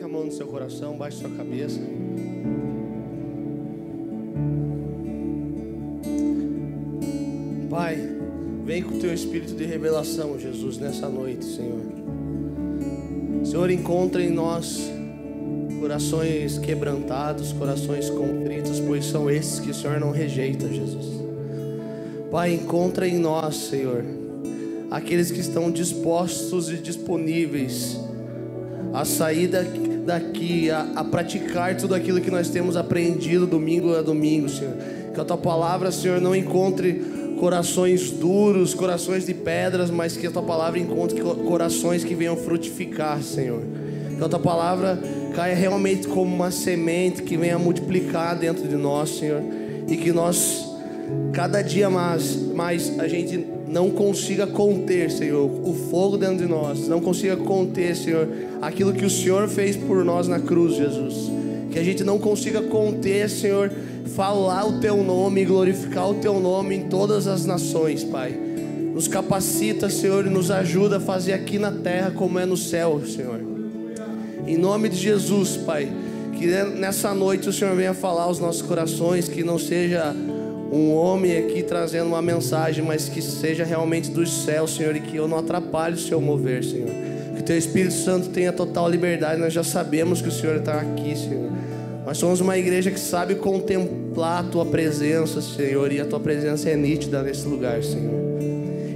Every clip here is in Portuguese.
coloque a mão no seu coração, baixe sua cabeça. Pai, vem com o teu espírito de revelação, Jesus, nessa noite, Senhor. Senhor, encontra em nós corações quebrantados, corações contritos, pois são esses que o Senhor não rejeita, Jesus. Pai, encontra em nós, Senhor, aqueles que estão dispostos e disponíveis a sair daqui, a, a praticar tudo aquilo que nós temos aprendido domingo a domingo, Senhor. Que a tua palavra, Senhor, não encontre corações duros, corações de pedras, mas que a tua palavra encontre corações que venham frutificar, Senhor. Que a tua palavra caia realmente como uma semente que venha multiplicar dentro de nós, Senhor, e que nós cada dia mais, mais a gente não consiga conter, Senhor, o fogo dentro de nós, não consiga conter, Senhor, aquilo que o Senhor fez por nós na cruz, Jesus. Que a gente não consiga conter, Senhor, falar o teu nome e glorificar o teu nome em todas as nações, Pai. Nos capacita, Senhor, e nos ajuda a fazer aqui na terra como é no céu, Senhor. Em nome de Jesus, Pai, que nessa noite o Senhor venha falar aos nossos corações, que não seja um homem aqui trazendo uma mensagem, mas que seja realmente dos céus, Senhor, e que eu não atrapalhe o seu mover, Senhor. Que teu Espírito Santo tenha total liberdade. Nós já sabemos que o Senhor está aqui, Senhor. Nós somos uma igreja que sabe contemplar a tua presença, Senhor, e a tua presença é nítida nesse lugar, Senhor.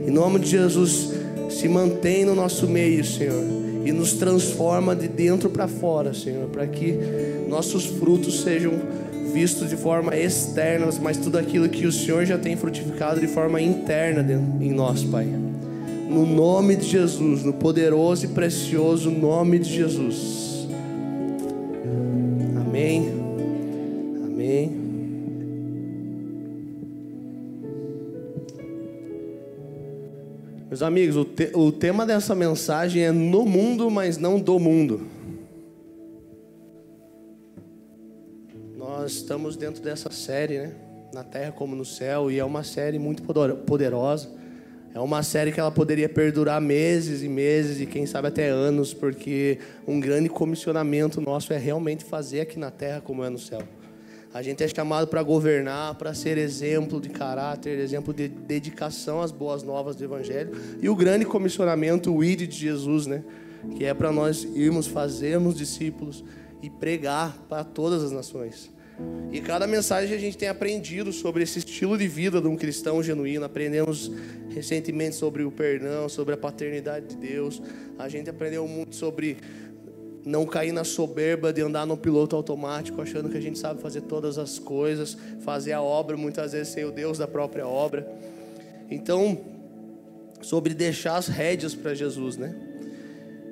Em nome de Jesus, se mantém no nosso meio, Senhor, e nos transforma de dentro para fora, Senhor, para que nossos frutos sejam visto de forma externa, mas tudo aquilo que o Senhor já tem frutificado de forma interna em nós, Pai. No nome de Jesus, no poderoso e precioso nome de Jesus. Amém. Amém. Meus amigos, o, te, o tema dessa mensagem é no mundo, mas não do mundo. Nós estamos dentro dessa série, né? Na Terra como no Céu, e é uma série muito poderosa. É uma série que ela poderia perdurar meses e meses e quem sabe até anos, porque um grande comissionamento nosso é realmente fazer aqui na Terra como é no céu. A gente é chamado para governar, para ser exemplo de caráter, exemplo de dedicação às boas novas do Evangelho. E o grande comissionamento, o ID de Jesus, né? Que é para nós irmos, fazermos discípulos e pregar para todas as nações. E cada mensagem a gente tem aprendido sobre esse estilo de vida de um cristão genuíno. Aprendemos recentemente sobre o perdão, sobre a paternidade de Deus. A gente aprendeu muito sobre não cair na soberba de andar no piloto automático, achando que a gente sabe fazer todas as coisas, fazer a obra muitas vezes sem o Deus da própria obra. Então, sobre deixar as rédeas para Jesus, né?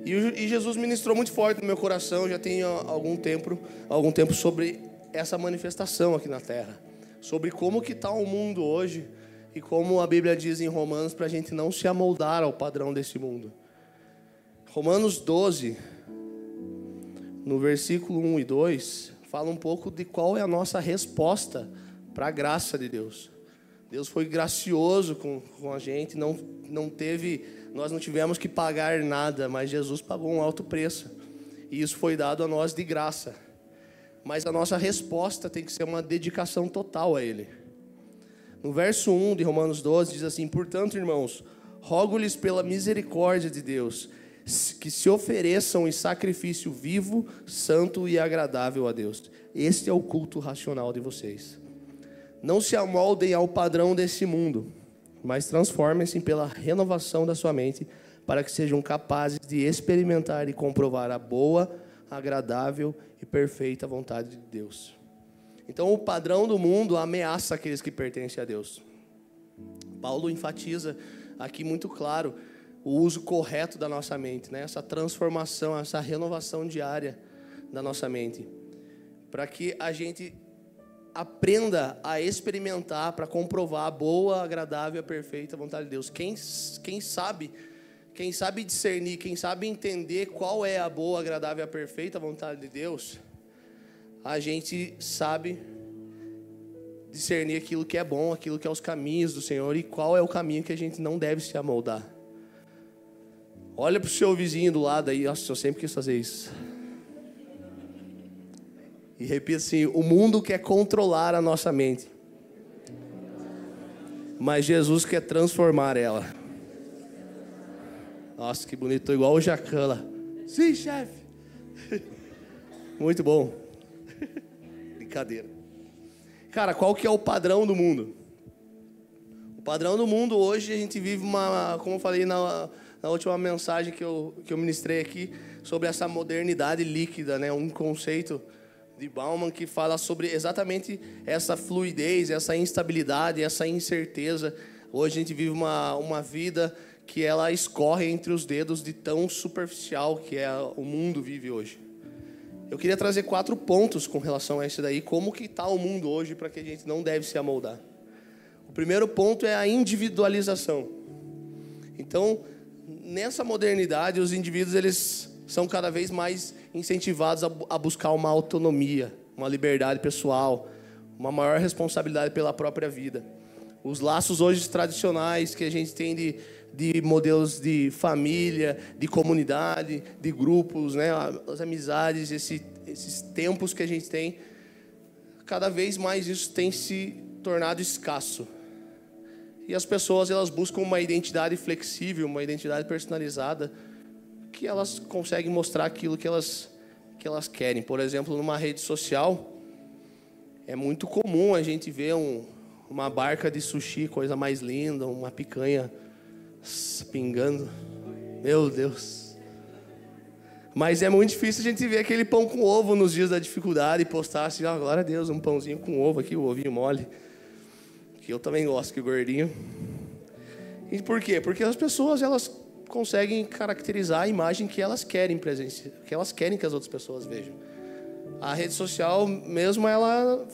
E, Jesus ministrou muito forte no meu coração, já tem algum tempo, algum tempo sobre essa manifestação aqui na terra, sobre como que está o mundo hoje e como a Bíblia diz em Romanos para a gente não se amoldar ao padrão desse mundo. Romanos 12, no versículo 1 e 2, fala um pouco de qual é a nossa resposta para a graça de Deus. Deus foi gracioso com, com a gente, não, não teve, nós não tivemos que pagar nada, mas Jesus pagou um alto preço. E isso foi dado a nós de graça mas a nossa resposta tem que ser uma dedicação total a Ele. No verso 1 de Romanos 12 diz assim: Portanto, irmãos, rogo-lhes pela misericórdia de Deus, que se ofereçam em sacrifício vivo, santo e agradável a Deus. Este é o culto racional de vocês. Não se amoldem ao padrão desse mundo, mas transformem-se pela renovação da sua mente, para que sejam capazes de experimentar e comprovar a boa, agradável e perfeita vontade de Deus. Então, o padrão do mundo ameaça aqueles que pertencem a Deus. Paulo enfatiza aqui muito claro o uso correto da nossa mente, né? essa transformação, essa renovação diária da nossa mente, para que a gente aprenda a experimentar, para comprovar a boa, agradável e perfeita vontade de Deus. Quem, quem sabe quem sabe discernir, quem sabe entender qual é a boa, agradável e a perfeita vontade de Deus, a gente sabe discernir aquilo que é bom, aquilo que é os caminhos do Senhor e qual é o caminho que a gente não deve se amoldar. Olha para o seu vizinho do lado aí, nossa, eu sempre quis fazer isso. E repita assim: o mundo quer controlar a nossa mente. Mas Jesus quer transformar ela. Nossa, que bonito, tô igual o Jacan lá. Sim, chefe. Muito bom. Brincadeira. Cara, qual que é o padrão do mundo? O padrão do mundo hoje a gente vive uma, como eu falei na, na última mensagem que eu, que eu ministrei aqui, sobre essa modernidade líquida, né? Um conceito de Bauman que fala sobre exatamente essa fluidez, essa instabilidade, essa incerteza. Hoje a gente vive uma, uma vida que ela escorre entre os dedos de tão superficial que é o mundo vive hoje. Eu queria trazer quatro pontos com relação a isso daí, como que está o mundo hoje para que a gente não deve se amoldar. O primeiro ponto é a individualização. Então, nessa modernidade, os indivíduos eles são cada vez mais incentivados a, buscar uma autonomia, uma liberdade pessoal, uma maior responsabilidade pela própria vida. Os laços hoje tradicionais que a gente tem de, de modelos de família, de comunidade, de grupos, né, as amizades, esse, esses tempos que a gente tem, cada vez mais isso tem se tornado escasso. E as pessoas elas buscam uma identidade flexível, uma identidade personalizada, que elas conseguem mostrar aquilo que elas, que elas querem. Por exemplo, numa rede social, é muito comum a gente ver um, uma barca de sushi, coisa mais linda, uma picanha pingando. Meu Deus. Mas é muito difícil a gente ver aquele pão com ovo nos dias da dificuldade e postar assim, oh, glória a Deus, um pãozinho com ovo aqui, o ovinho mole. Que eu também gosto que gordinho. E por quê? Porque as pessoas elas conseguem caracterizar a imagem que elas querem presença, que elas querem que as outras pessoas vejam. A rede social mesmo ela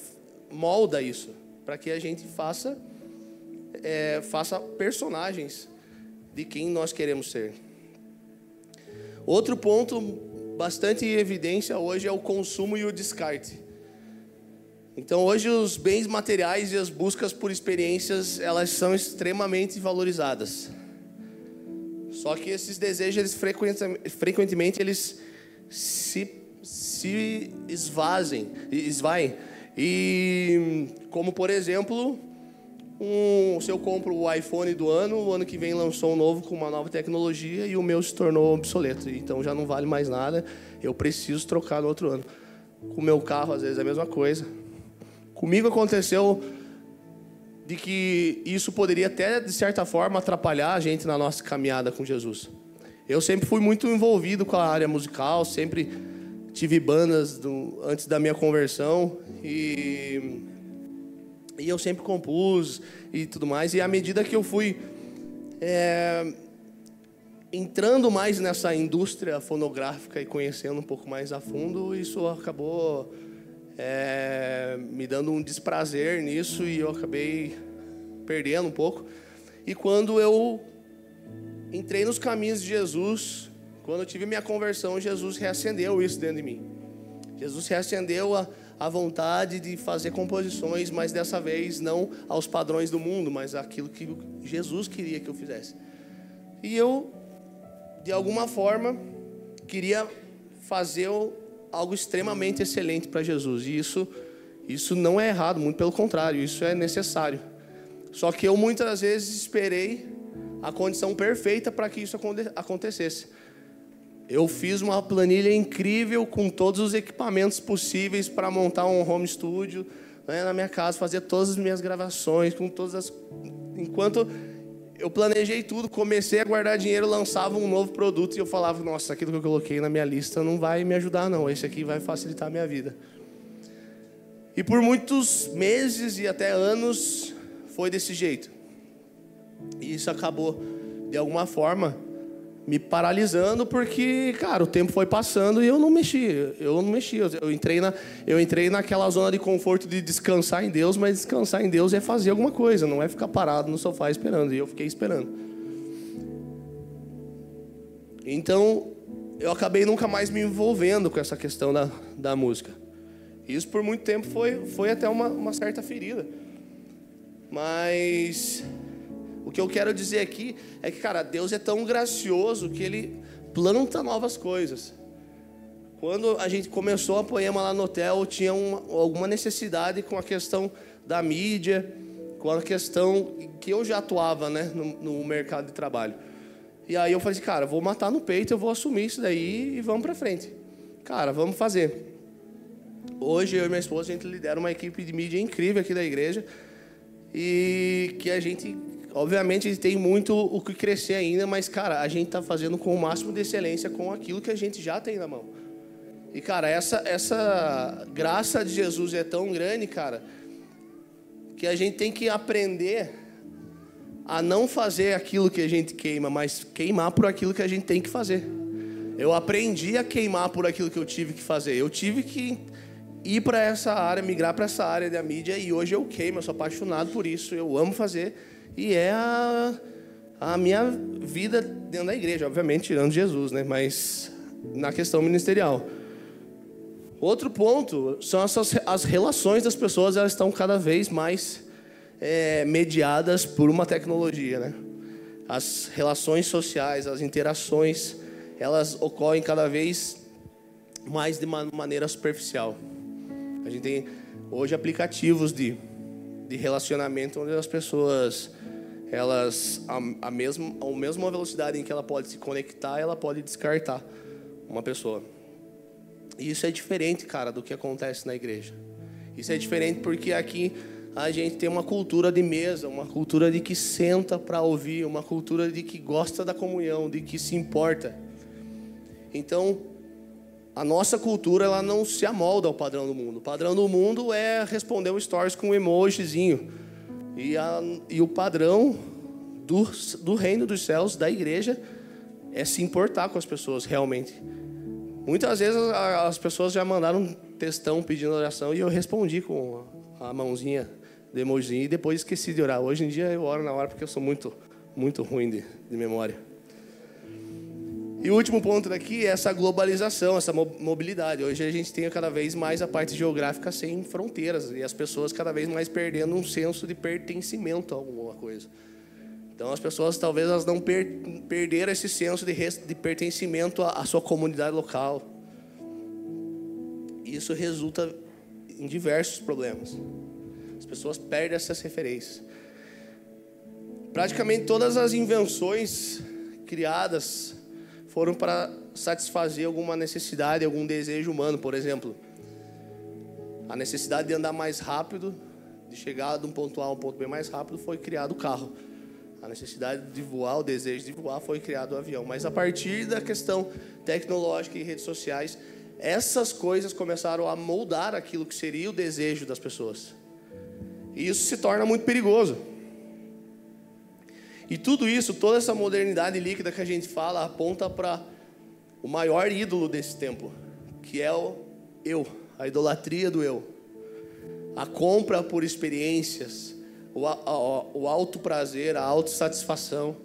molda isso para que a gente faça é, faça personagens de quem nós queremos ser. Outro ponto bastante em evidência hoje é o consumo e o descarte. Então hoje os bens materiais e as buscas por experiências elas são extremamente valorizadas. Só que esses desejos, eles frequentemente, eles se, se esvazem, esvaem. E como por exemplo, um, se eu compro o iPhone do ano, o ano que vem lançou um novo com uma nova tecnologia e o meu se tornou obsoleto. Então já não vale mais nada, eu preciso trocar no outro ano. Com o meu carro, às vezes, é a mesma coisa. Comigo aconteceu de que isso poderia até, de certa forma, atrapalhar a gente na nossa caminhada com Jesus. Eu sempre fui muito envolvido com a área musical, sempre tive bandas do, antes da minha conversão e, e eu sempre compus e tudo mais. E à medida que eu fui é, entrando mais nessa indústria fonográfica e conhecendo um pouco mais a fundo, isso acabou é, me dando um desprazer nisso e eu acabei perdendo um pouco. E quando eu entrei nos caminhos de Jesus, quando eu tive minha conversão, Jesus reacendeu isso dentro de mim. Jesus reacendeu a, a vontade de fazer composições, mas dessa vez não aos padrões do mundo, mas aquilo que Jesus queria que eu fizesse. E eu, de alguma forma, queria fazer algo extremamente excelente para Jesus. E isso, isso não é errado, muito pelo contrário, isso é necessário. Só que eu muitas vezes esperei a condição perfeita para que isso acontecesse. Eu fiz uma planilha incrível com todos os equipamentos possíveis para montar um home studio né, na minha casa, fazer todas as minhas gravações, com todas as. Enquanto eu planejei tudo, comecei a guardar dinheiro, lançava um novo produto e eu falava, nossa, aquilo que eu coloquei na minha lista não vai me ajudar, não. Esse aqui vai facilitar a minha vida. E por muitos meses e até anos foi desse jeito. E isso acabou, de alguma forma, me paralisando porque, cara, o tempo foi passando e eu não mexi. Eu não mexi. Eu entrei, na, eu entrei naquela zona de conforto de descansar em Deus, mas descansar em Deus é fazer alguma coisa, não é ficar parado no sofá esperando. E eu fiquei esperando. Então, eu acabei nunca mais me envolvendo com essa questão da, da música. Isso por muito tempo foi, foi até uma, uma certa ferida. Mas o que eu quero dizer aqui é que, cara, Deus é tão gracioso que Ele planta novas coisas. Quando a gente começou a Poema lá no hotel, tinha uma, alguma necessidade com a questão da mídia, com a questão que eu já atuava né, no, no mercado de trabalho. E aí eu falei assim, cara, vou matar no peito, eu vou assumir isso daí e vamos para frente. Cara, vamos fazer. Hoje eu e minha esposa a gente lidera uma equipe de mídia incrível aqui da igreja e que a gente, obviamente, tem muito o que crescer ainda, mas cara, a gente está fazendo com o máximo de excelência com aquilo que a gente já tem na mão. E cara, essa essa graça de Jesus é tão grande, cara, que a gente tem que aprender a não fazer aquilo que a gente queima, mas queimar por aquilo que a gente tem que fazer. Eu aprendi a queimar por aquilo que eu tive que fazer. Eu tive que ir para essa área, migrar para essa área da mídia e hoje eu queimo, eu sou apaixonado por isso, eu amo fazer e é a, a minha vida dentro da igreja, obviamente tirando Jesus, né? Mas na questão ministerial. Outro ponto são essas, as relações das pessoas, elas estão cada vez mais é, mediadas por uma tecnologia, né? As relações sociais, as interações, elas ocorrem cada vez mais de uma maneira superficial. A gente tem hoje aplicativos de, de relacionamento onde as pessoas elas a, a mesma a velocidade em que ela pode se conectar, ela pode descartar uma pessoa. E isso é diferente, cara, do que acontece na igreja. Isso é diferente porque aqui a gente tem uma cultura de mesa, uma cultura de que senta para ouvir, uma cultura de que gosta da comunhão, de que se importa. Então, a nossa cultura ela não se amolda ao padrão do mundo. O padrão do mundo é responder o stories com um emojizinho. E, a, e o padrão do, do reino dos céus, da igreja, é se importar com as pessoas realmente. Muitas vezes as pessoas já mandaram um textão pedindo oração e eu respondi com a mãozinha de emojizinho e depois esqueci de orar. Hoje em dia eu oro na hora porque eu sou muito, muito ruim de, de memória. E o último ponto daqui é essa globalização, essa mobilidade. Hoje a gente tem cada vez mais a parte geográfica sem fronteiras e as pessoas cada vez mais perdendo um senso de pertencimento a alguma coisa. Então as pessoas talvez elas não per perderam esse senso de, de pertencimento à, à sua comunidade local. Isso resulta em diversos problemas. As pessoas perdem essas referências. Praticamente todas as invenções criadas foram para satisfazer alguma necessidade, algum desejo humano, por exemplo. A necessidade de andar mais rápido, de chegar de um ponto A a um ponto B mais rápido, foi criado o carro. A necessidade de voar, o desejo de voar, foi criado o avião. Mas a partir da questão tecnológica e redes sociais, essas coisas começaram a moldar aquilo que seria o desejo das pessoas. E isso se torna muito perigoso. E tudo isso, toda essa modernidade líquida que a gente fala, aponta para o maior ídolo desse tempo, que é o eu, a idolatria do eu. A compra por experiências, o, o alto prazer, a autossatisfação.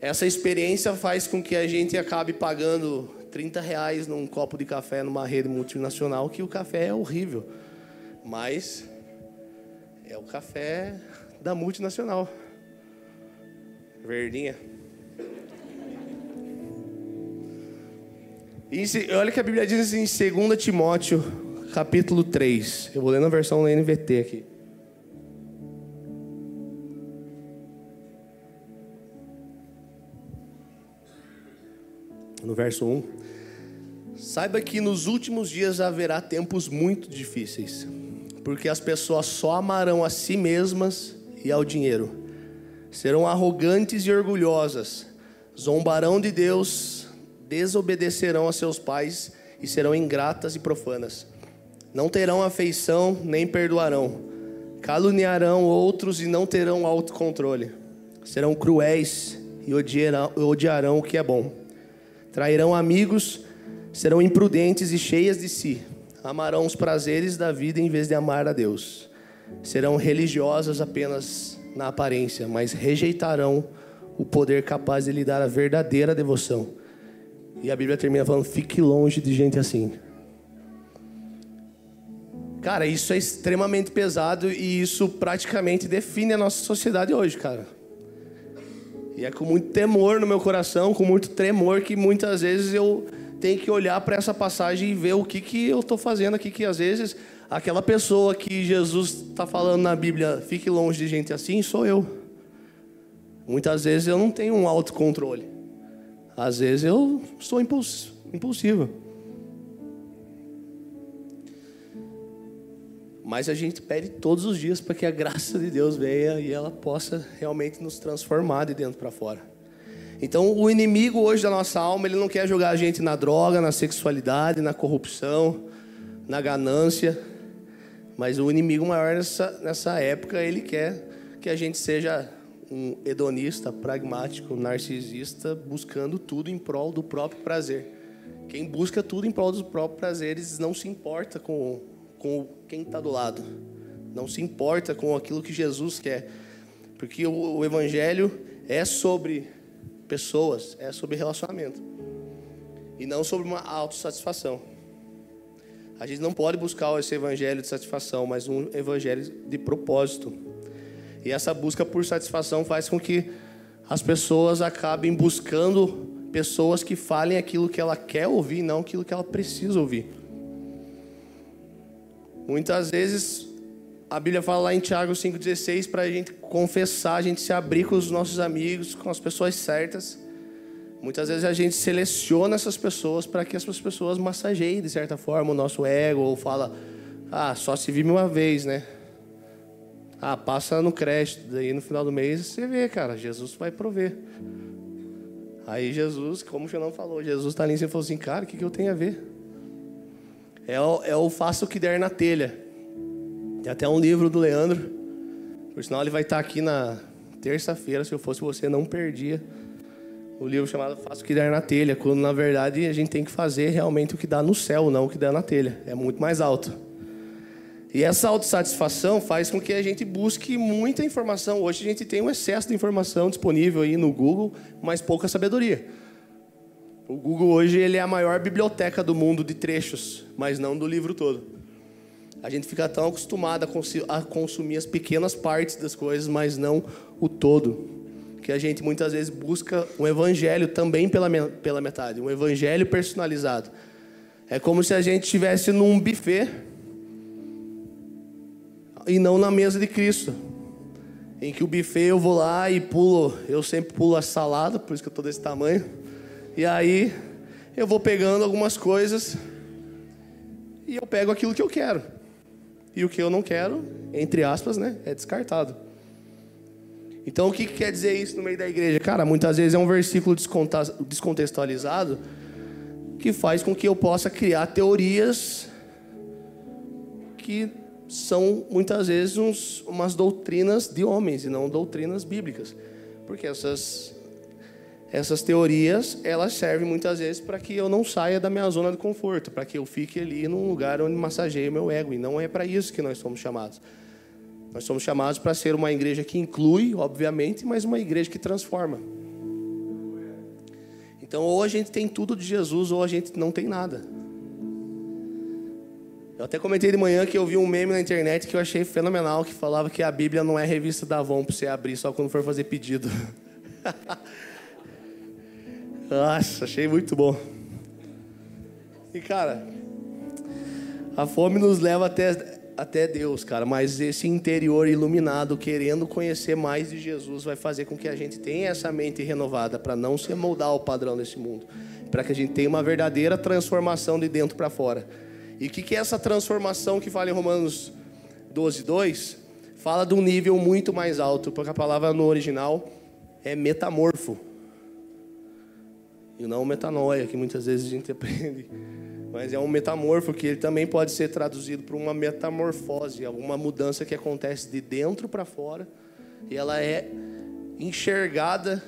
Essa experiência faz com que a gente acabe pagando 30 reais num copo de café numa rede multinacional, que o café é horrível. Mas é o café da multinacional. Verdinha. E olha que a Bíblia diz em 2 Timóteo, capítulo 3. Eu vou ler na versão da NVT aqui. No verso 1. Saiba que nos últimos dias haverá tempos muito difíceis, porque as pessoas só amarão a si mesmas e ao dinheiro serão arrogantes e orgulhosas, zombarão de Deus, desobedecerão a seus pais e serão ingratas e profanas. Não terão afeição nem perdoarão, caluniarão outros e não terão autocontrole. Serão cruéis e odiarão, odiarão o que é bom. Trairão amigos, serão imprudentes e cheias de si. Amarão os prazeres da vida em vez de amar a Deus. Serão religiosas apenas na aparência, mas rejeitarão o poder capaz de lhe dar a verdadeira devoção. E a Bíblia termina falando: fique longe de gente assim. Cara, isso é extremamente pesado e isso praticamente define a nossa sociedade hoje, cara. E é com muito temor no meu coração, com muito tremor, que muitas vezes eu, tem que olhar para essa passagem e ver o que, que eu estou fazendo aqui, que às vezes aquela pessoa que Jesus está falando na Bíblia, fique longe de gente assim, sou eu. Muitas vezes eu não tenho um autocontrole. Às vezes eu sou impulsivo. Mas a gente pede todos os dias para que a graça de Deus venha e ela possa realmente nos transformar de dentro para fora. Então, o inimigo hoje da nossa alma, ele não quer jogar a gente na droga, na sexualidade, na corrupção, na ganância. Mas o inimigo maior nessa, nessa época, ele quer que a gente seja um hedonista, pragmático, narcisista, buscando tudo em prol do próprio prazer. Quem busca tudo em prol dos próprios prazeres não se importa com, com quem está do lado. Não se importa com aquilo que Jesus quer. Porque o, o Evangelho é sobre pessoas, é sobre relacionamento. E não sobre uma autossatisfação. A gente não pode buscar esse evangelho de satisfação, mas um evangelho de propósito. E essa busca por satisfação faz com que as pessoas acabem buscando pessoas que falem aquilo que ela quer ouvir, não aquilo que ela precisa ouvir. Muitas vezes a Bíblia fala lá em Tiago 5,16 para a gente confessar, a gente se abrir com os nossos amigos, com as pessoas certas. Muitas vezes a gente seleciona essas pessoas para que essas pessoas massageiem, de certa forma, o nosso ego, ou fala, ah, só se vive uma vez, né? Ah, passa no crédito, daí no final do mês você vê, cara, Jesus vai prover. Aí Jesus, como o Xanão falou, Jesus está ali e falou assim, cara, o que, que eu tenho a ver? É o, é o faço o que der na telha. Tem até um livro do Leandro. Por sinal, ele vai estar aqui na terça-feira. Se eu fosse você, não perdia. O livro chamado Faça o que der na telha. Quando na verdade a gente tem que fazer realmente o que dá no céu, não o que dá na telha. É muito mais alto. E essa autossatisfação faz com que a gente busque muita informação. Hoje a gente tem um excesso de informação disponível aí no Google, mas pouca sabedoria. O Google hoje ele é a maior biblioteca do mundo de trechos, mas não do livro todo. A gente fica tão acostumado a consumir as pequenas partes das coisas, mas não o todo. Que a gente muitas vezes busca um evangelho também pela, pela metade, um evangelho personalizado. É como se a gente estivesse num buffet e não na mesa de Cristo. Em que o buffet eu vou lá e pulo, eu sempre pulo a salada, por isso que eu estou desse tamanho. E aí eu vou pegando algumas coisas e eu pego aquilo que eu quero e o que eu não quero, entre aspas, né, é descartado. Então, o que, que quer dizer isso no meio da igreja? Cara, muitas vezes é um versículo descontextualizado que faz com que eu possa criar teorias que são muitas vezes uns, umas doutrinas de homens e não doutrinas bíblicas. Porque essas essas teorias, elas servem muitas vezes para que eu não saia da minha zona de conforto, para que eu fique ali num lugar onde massageie meu ego. E não é para isso que nós somos chamados. Nós somos chamados para ser uma igreja que inclui, obviamente, mas uma igreja que transforma. Então, ou a gente tem tudo de Jesus, ou a gente não tem nada. Eu até comentei de manhã que eu vi um meme na internet que eu achei fenomenal, que falava que a Bíblia não é revista da Avon para você abrir só quando for fazer pedido. Nossa, achei muito bom. E cara, a fome nos leva até, até Deus, cara, mas esse interior iluminado, querendo conhecer mais de Jesus, vai fazer com que a gente tenha essa mente renovada para não se moldar ao padrão desse mundo, para que a gente tenha uma verdadeira transformação de dentro para fora. E o que, que é essa transformação que fala em Romanos 12, 2? Fala de um nível muito mais alto, porque a palavra no original é metamorfo e não metanoia, que muitas vezes a gente aprende. Mas é um metamorfo que ele também pode ser traduzido por uma metamorfose, alguma mudança que acontece de dentro para fora e ela é enxergada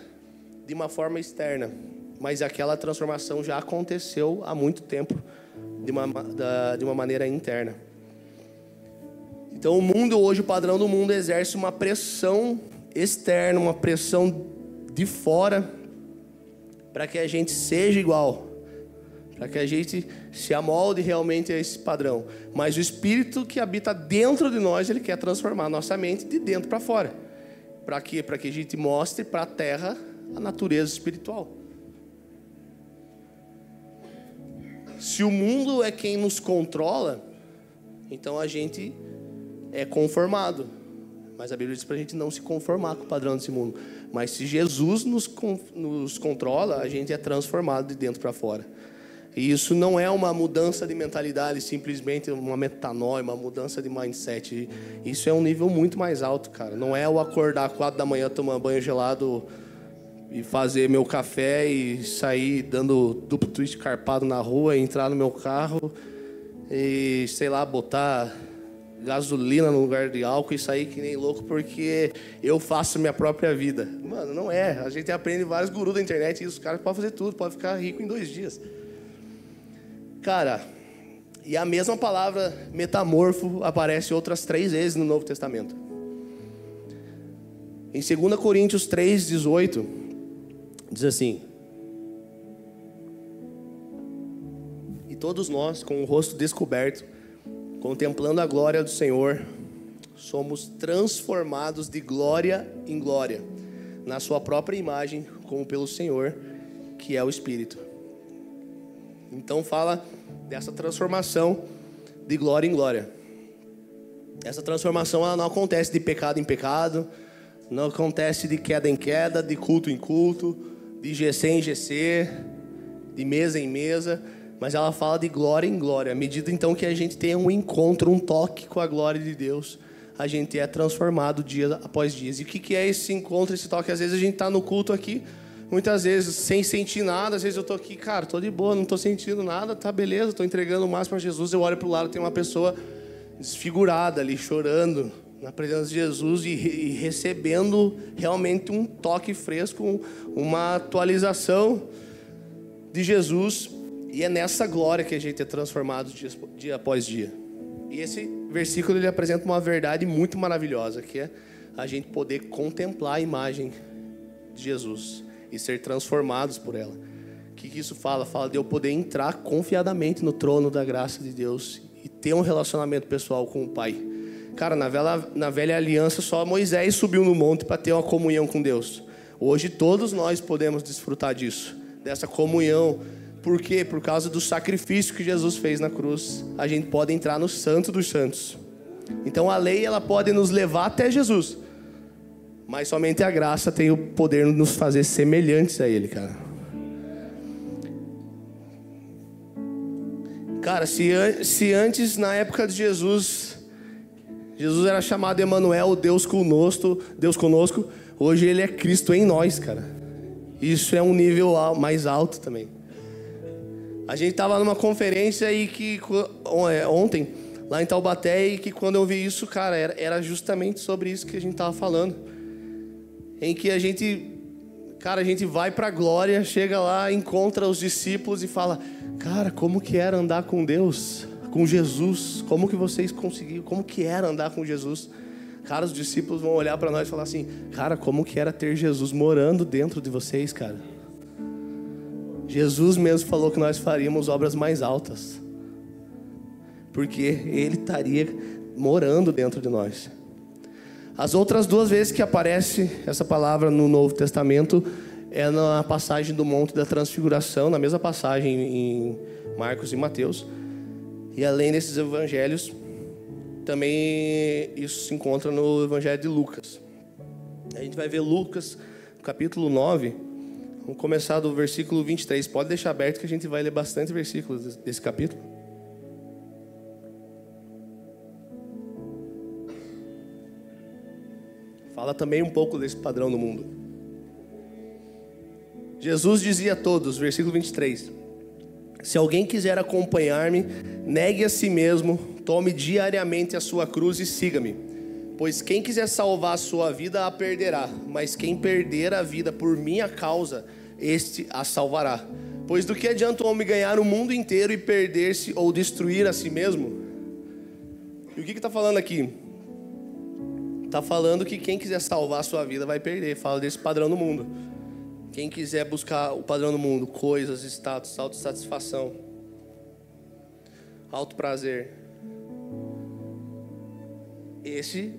de uma forma externa, mas aquela transformação já aconteceu há muito tempo de uma, de uma maneira interna. Então, o mundo hoje, o padrão do mundo exerce uma pressão externa, uma pressão de fora para que a gente seja igual, para que a gente se amolde realmente a esse padrão. Mas o Espírito que habita dentro de nós, ele quer transformar a nossa mente de dentro para fora. Para quê? Para que a gente mostre para a terra a natureza espiritual. se o mundo é quem nos controla, então a gente é conformado. Mas a Bíblia diz para a gente não se conformar com o padrão desse mundo. Mas se Jesus nos, nos controla, a gente é transformado de dentro para fora. E isso não é uma mudança de mentalidade, simplesmente uma metanoia, uma mudança de mindset. Isso é um nível muito mais alto, cara. Não é o acordar quatro da manhã, tomar banho gelado e fazer meu café e sair dando duplo twist carpado na rua, entrar no meu carro e, sei lá, botar gasolina no lugar de álcool e sair que nem louco porque eu faço minha própria vida. Mano, não é. A gente aprende vários gurus da internet e os caras podem fazer tudo, pode ficar rico em dois dias. Cara, e a mesma palavra metamorfo aparece outras três vezes no Novo Testamento. Em 2 Coríntios 3, 18, diz assim: E todos nós, com o rosto descoberto, contemplando a glória do Senhor, somos transformados de glória em glória, na Sua própria imagem, como pelo Senhor, que é o Espírito. Então, fala dessa transformação de glória em glória. Essa transformação ela não acontece de pecado em pecado, não acontece de queda em queda, de culto em culto, de GC em GC, de mesa em mesa mas ela fala de glória em glória. À medida então que a gente tem um encontro, um toque com a glória de Deus, a gente é transformado dia após dia. E o que é esse encontro, esse toque? Às vezes a gente está no culto aqui, muitas vezes sem sentir nada, às vezes eu estou aqui, cara, estou de boa, não estou sentindo nada, tá beleza, estou entregando o máximo para Jesus. Eu olho para o lado, tem uma pessoa desfigurada ali, chorando na presença de Jesus e, e recebendo realmente um toque fresco, uma atualização de Jesus e é nessa glória que a gente é transformado dia, dia após dia. E esse versículo ele apresenta uma verdade muito maravilhosa, que é a gente poder contemplar a imagem de Jesus e ser transformados por ela. O que, que isso fala? Fala de eu poder entrar confiadamente no trono da graça de Deus e ter um relacionamento pessoal com o Pai. Cara, na velha, na velha aliança só Moisés subiu no monte para ter uma comunhão com Deus. Hoje todos nós podemos desfrutar disso, dessa comunhão por quê? Por causa do sacrifício que Jesus fez na cruz, a gente pode entrar no santo dos santos. Então a lei ela pode nos levar até Jesus. Mas somente a graça tem o poder de nos fazer semelhantes a ele, cara. Cara, se, se antes na época de Jesus Jesus era chamado Emanuel, Deus conosco, Deus conosco, hoje ele é Cristo em nós, cara. Isso é um nível mais alto também. A gente estava numa conferência e que é, ontem, lá em Taubaté, e que quando eu vi isso, cara, era, era justamente sobre isso que a gente estava falando. Em que a gente, cara, a gente vai para a glória, chega lá, encontra os discípulos e fala: "Cara, como que era andar com Deus, com Jesus? Como que vocês conseguiram? Como que era andar com Jesus?" Cara, os discípulos vão olhar para nós e falar assim: "Cara, como que era ter Jesus morando dentro de vocês, cara?" Jesus mesmo falou que nós faríamos obras mais altas. Porque Ele estaria morando dentro de nós. As outras duas vezes que aparece essa palavra no Novo Testamento é na passagem do Monte da Transfiguração, na mesma passagem em Marcos e Mateus. E além desses evangelhos, também isso se encontra no Evangelho de Lucas. A gente vai ver Lucas, capítulo 9 Vamos começar do versículo 23. Pode deixar aberto que a gente vai ler bastante versículos desse capítulo. Fala também um pouco desse padrão no mundo. Jesus dizia a todos, versículo 23: Se alguém quiser acompanhar-me, negue a si mesmo, tome diariamente a sua cruz e siga-me. Pois quem quiser salvar a sua vida a perderá, mas quem perder a vida por minha causa, este a salvará. Pois do que adianta o homem ganhar o mundo inteiro e perder-se ou destruir a si mesmo? E o que está falando aqui? Está falando que quem quiser salvar a sua vida vai perder. Fala desse padrão do mundo. Quem quiser buscar o padrão do mundo, coisas, status, autossatisfação, alto prazer, esse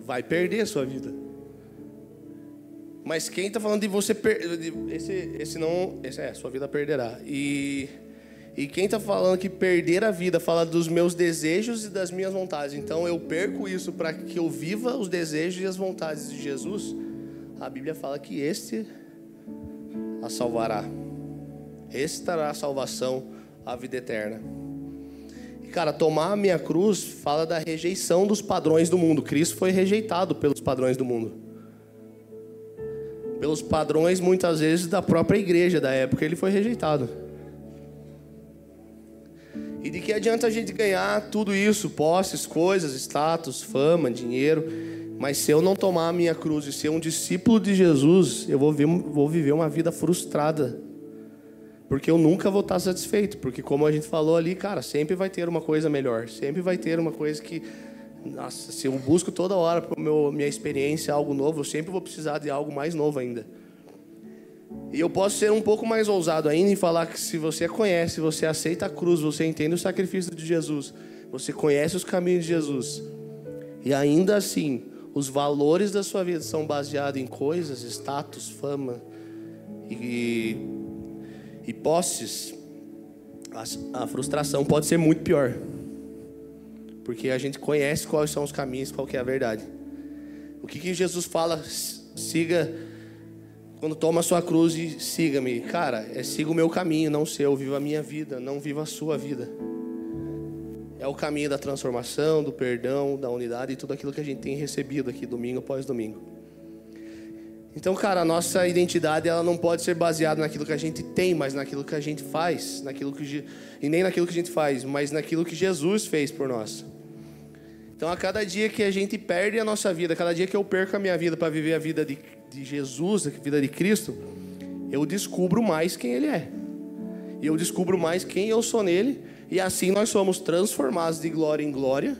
vai perder a sua vida. Mas quem está falando de você perder. Esse, esse não. Esse é, sua vida perderá. E, E quem está falando que perder a vida fala dos meus desejos e das minhas vontades. Então eu perco isso para que eu viva os desejos e as vontades de Jesus. A Bíblia fala que este a salvará. Este trará a salvação, a vida eterna. E cara, tomar a minha cruz fala da rejeição dos padrões do mundo. Cristo foi rejeitado pelos padrões do mundo. Pelos padrões, muitas vezes, da própria igreja da época, ele foi rejeitado. E de que adianta a gente ganhar tudo isso, posses, coisas, status, fama, dinheiro, mas se eu não tomar a minha cruz e ser um discípulo de Jesus, eu vou, vou viver uma vida frustrada. Porque eu nunca vou estar satisfeito. Porque, como a gente falou ali, cara, sempre vai ter uma coisa melhor. Sempre vai ter uma coisa que. Nossa, se eu busco toda hora para minha experiência algo novo, eu sempre vou precisar de algo mais novo ainda. E eu posso ser um pouco mais ousado ainda e falar que se você conhece, você aceita a cruz, você entende o sacrifício de Jesus, você conhece os caminhos de Jesus, e ainda assim os valores da sua vida são baseados em coisas, status, fama e, e posses, a, a frustração pode ser muito pior. Porque a gente conhece quais são os caminhos, qual é a verdade. O que, que Jesus fala? Siga quando toma a sua cruz e siga-me. Cara, é siga o meu caminho, não o seu. Viva a minha vida, não viva a sua vida. É o caminho da transformação, do perdão, da unidade e tudo aquilo que a gente tem recebido aqui domingo após domingo. Então, cara, a nossa identidade ela não pode ser baseada naquilo que a gente tem, mas naquilo que a gente faz, naquilo que e nem naquilo que a gente faz, mas naquilo que Jesus fez por nós. Então, a cada dia que a gente perde a nossa vida, a cada dia que eu perco a minha vida para viver a vida de de Jesus, da vida de Cristo, eu descubro mais quem Ele é. E eu descubro mais quem eu sou nele. E assim nós somos transformados de glória em glória.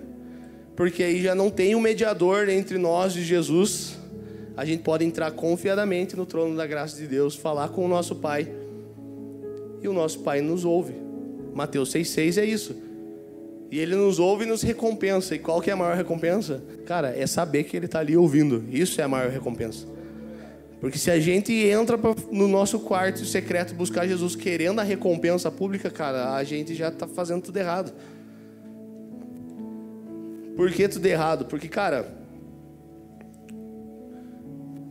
Porque aí já não tem um mediador entre nós e Jesus. A gente pode entrar confiadamente no trono da graça de Deus, falar com o nosso Pai. E o nosso Pai nos ouve. Mateus 6,6 é isso. E ele nos ouve e nos recompensa. E qual que é a maior recompensa? Cara, é saber que ele está ali ouvindo. Isso é a maior recompensa. Porque se a gente entra no nosso quarto secreto buscar Jesus querendo a recompensa pública, cara, a gente já está fazendo tudo errado. Por que tudo errado? Porque, cara,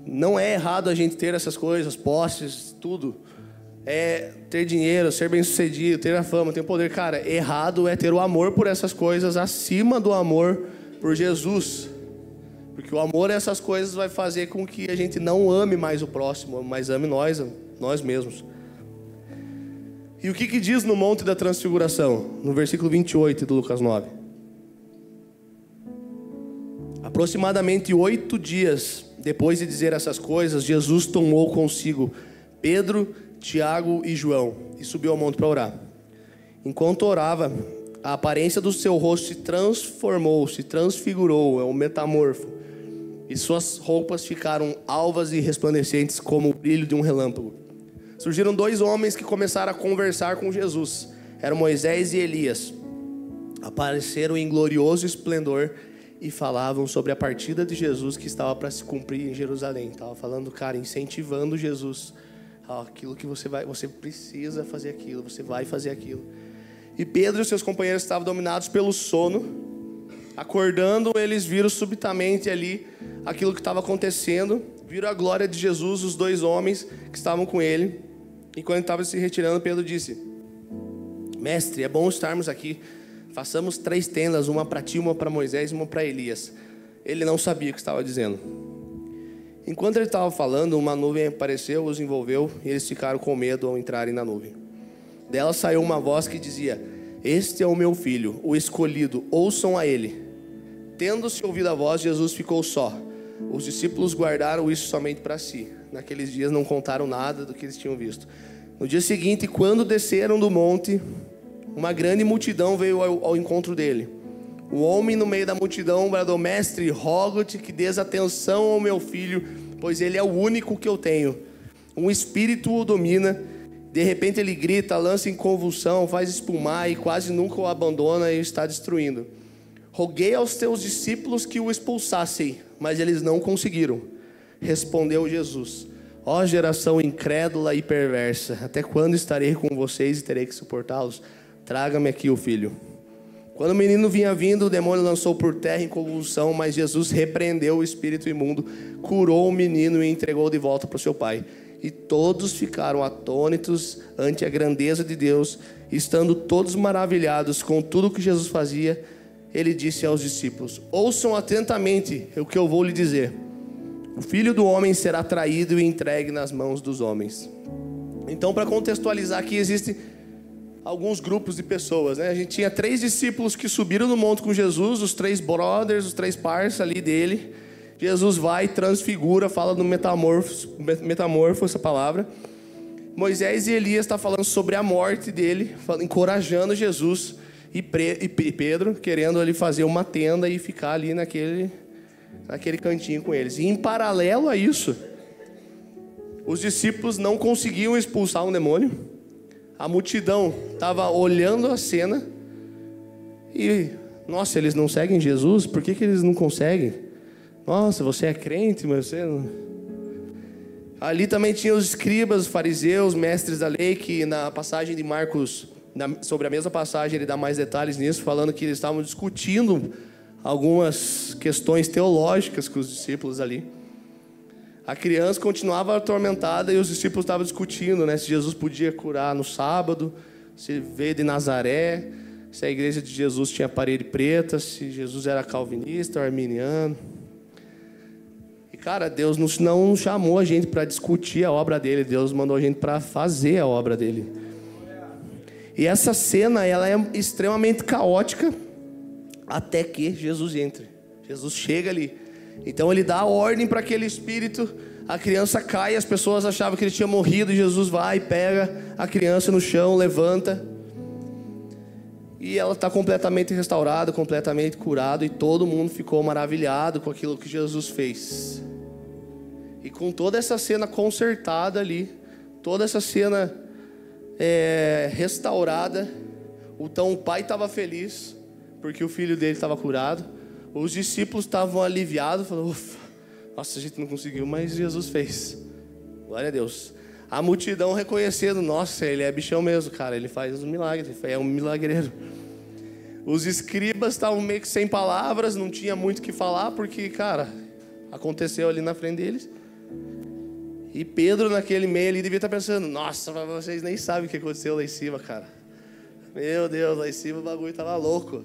não é errado a gente ter essas coisas, posses, tudo. É ter dinheiro, ser bem sucedido, ter a fama, ter o poder. Cara, errado é ter o amor por essas coisas acima do amor por Jesus. Porque o amor a essas coisas vai fazer com que a gente não ame mais o próximo, mas ame nós, nós mesmos. E o que, que diz no Monte da Transfiguração, no versículo 28 do Lucas 9? Aproximadamente oito dias depois de dizer essas coisas, Jesus tomou consigo Pedro, Tiago e João e subiu ao monte para orar. Enquanto orava, a aparência do seu rosto se transformou, se transfigurou, é um metamorfo e suas roupas ficaram alvas e resplandecentes como o brilho de um relâmpago. Surgiram dois homens que começaram a conversar com Jesus. Eram Moisés e Elias. Apareceram em glorioso esplendor e falavam sobre a partida de Jesus que estava para se cumprir em Jerusalém. Estava falando, cara, incentivando Jesus. aquilo que você vai, você precisa fazer aquilo, você vai fazer aquilo. E Pedro e seus companheiros estavam dominados pelo sono Acordando, eles viram subitamente ali aquilo que estava acontecendo, viram a glória de Jesus, os dois homens que estavam com ele. E quando estava se retirando, Pedro disse: Mestre, é bom estarmos aqui. Façamos três tendas, uma para ti, uma para Moisés e uma para Elias. Ele não sabia o que estava dizendo. Enquanto ele estava falando, uma nuvem apareceu, os envolveu e eles ficaram com medo ao entrarem na nuvem. Dela saiu uma voz que dizia: Este é o meu filho, o escolhido, ouçam a ele. Tendo-se ouvido a voz, Jesus ficou só. Os discípulos guardaram isso somente para si. Naqueles dias não contaram nada do que eles tinham visto. No dia seguinte, quando desceram do monte, uma grande multidão veio ao, ao encontro dele. O homem no meio da multidão bradou: Mestre, rogo-te que dês atenção ao meu filho, pois ele é o único que eu tenho. Um espírito o domina. De repente ele grita, lança em convulsão, faz espumar e quase nunca o abandona e está destruindo. Roguei aos teus discípulos que o expulsassem, mas eles não conseguiram. Respondeu Jesus: Ó geração incrédula e perversa, até quando estarei com vocês e terei que suportá-los? Traga-me aqui o filho. Quando o menino vinha vindo, o demônio lançou por terra em convulsão, mas Jesus repreendeu o espírito imundo, curou o menino e entregou de volta para o seu pai. E todos ficaram atônitos ante a grandeza de Deus, estando todos maravilhados com tudo que Jesus fazia. Ele disse aos discípulos: Ouçam atentamente o que eu vou lhe dizer. O filho do homem será traído e entregue nas mãos dos homens. Então, para contextualizar aqui, existem alguns grupos de pessoas. Né? A gente tinha três discípulos que subiram no monte com Jesus, os três brothers, os três parceiros ali dele. Jesus vai, transfigura, fala no metamorfo, metamorfo essa palavra. Moisés e Elias estão tá falando sobre a morte dele, encorajando Jesus e, Pedro, querendo ali fazer uma tenda e ficar ali naquele, naquele cantinho com eles. E em paralelo a isso, os discípulos não conseguiam expulsar um demônio. A multidão estava olhando a cena e, nossa, eles não seguem Jesus? Por que, que eles não conseguem? Nossa, você é crente, mas você não. Ali também tinha os escribas, os fariseus, mestres da lei, que na passagem de Marcos, na, sobre a mesma passagem, ele dá mais detalhes nisso, falando que eles estavam discutindo algumas questões teológicas com os discípulos ali. A criança continuava atormentada e os discípulos estavam discutindo né, se Jesus podia curar no sábado, se veio de Nazaré, se a igreja de Jesus tinha parede preta, se Jesus era calvinista ou arminiano. Cara, Deus não chamou a gente para discutir a obra dele, Deus mandou a gente para fazer a obra dele. E essa cena, ela é extremamente caótica até que Jesus entre. Jesus chega ali. Então ele dá a ordem para aquele espírito, a criança cai, as pessoas achavam que ele tinha morrido, Jesus vai, pega a criança no chão, levanta. E ela está completamente restaurada, completamente curada, e todo mundo ficou maravilhado com aquilo que Jesus fez. E com toda essa cena consertada ali, toda essa cena é, restaurada, então o pai estava feliz, porque o filho dele estava curado. Os discípulos estavam aliviados, falando, nossa, a gente não conseguiu, mas Jesus fez. Glória a Deus. A multidão reconhecendo, nossa, ele é bichão mesmo, cara, ele faz um milagre, é um milagreiro. Os escribas estavam meio que sem palavras, não tinha muito o que falar, porque, cara, aconteceu ali na frente deles. E Pedro, naquele meio ali, devia estar pensando: Nossa, vocês nem sabem o que aconteceu lá em cima, cara. Meu Deus, lá em cima o bagulho estava louco.